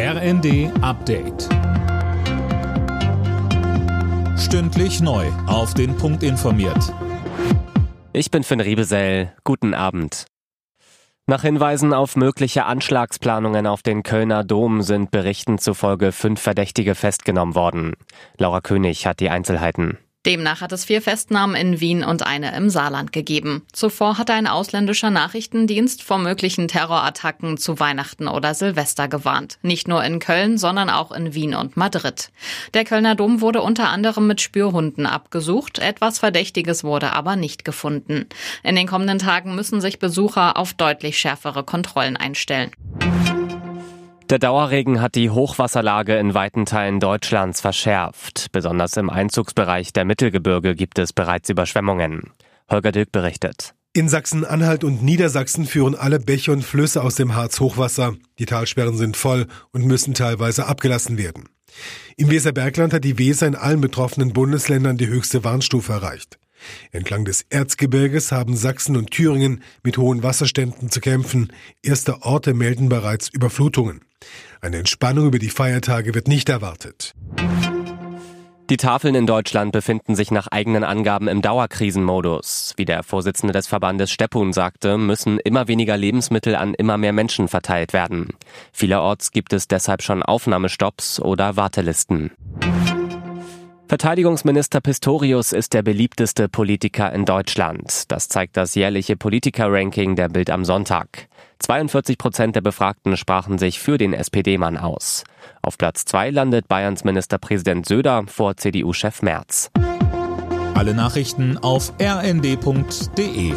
RND Update. Stündlich neu. Auf den Punkt informiert. Ich bin Finn Riebesell. Guten Abend. Nach Hinweisen auf mögliche Anschlagsplanungen auf den Kölner Dom sind Berichten zufolge fünf Verdächtige festgenommen worden. Laura König hat die Einzelheiten. Demnach hat es vier Festnahmen in Wien und eine im Saarland gegeben. Zuvor hatte ein ausländischer Nachrichtendienst vor möglichen Terrorattacken zu Weihnachten oder Silvester gewarnt. Nicht nur in Köln, sondern auch in Wien und Madrid. Der Kölner Dom wurde unter anderem mit Spürhunden abgesucht. Etwas Verdächtiges wurde aber nicht gefunden. In den kommenden Tagen müssen sich Besucher auf deutlich schärfere Kontrollen einstellen. Der Dauerregen hat die Hochwasserlage in weiten Teilen Deutschlands verschärft. Besonders im Einzugsbereich der Mittelgebirge gibt es bereits Überschwemmungen. Holger Dilk berichtet. In Sachsen-Anhalt und Niedersachsen führen alle Bäche und Flüsse aus dem Harz Hochwasser. Die Talsperren sind voll und müssen teilweise abgelassen werden. Im Weserbergland hat die Weser in allen betroffenen Bundesländern die höchste Warnstufe erreicht. Entlang des Erzgebirges haben Sachsen und Thüringen mit hohen Wasserständen zu kämpfen. Erste Orte melden bereits Überflutungen. Eine Entspannung über die Feiertage wird nicht erwartet. Die Tafeln in Deutschland befinden sich nach eigenen Angaben im Dauerkrisenmodus. Wie der Vorsitzende des Verbandes Steppun sagte, müssen immer weniger Lebensmittel an immer mehr Menschen verteilt werden. Vielerorts gibt es deshalb schon Aufnahmestopps oder Wartelisten. Verteidigungsminister Pistorius ist der beliebteste Politiker in Deutschland. Das zeigt das jährliche Politiker-Ranking der Bild am Sonntag. 42 Prozent der Befragten sprachen sich für den SPD-Mann aus. Auf Platz zwei landet Bayerns Ministerpräsident Söder vor CDU-Chef Merz. Alle Nachrichten auf rnd.de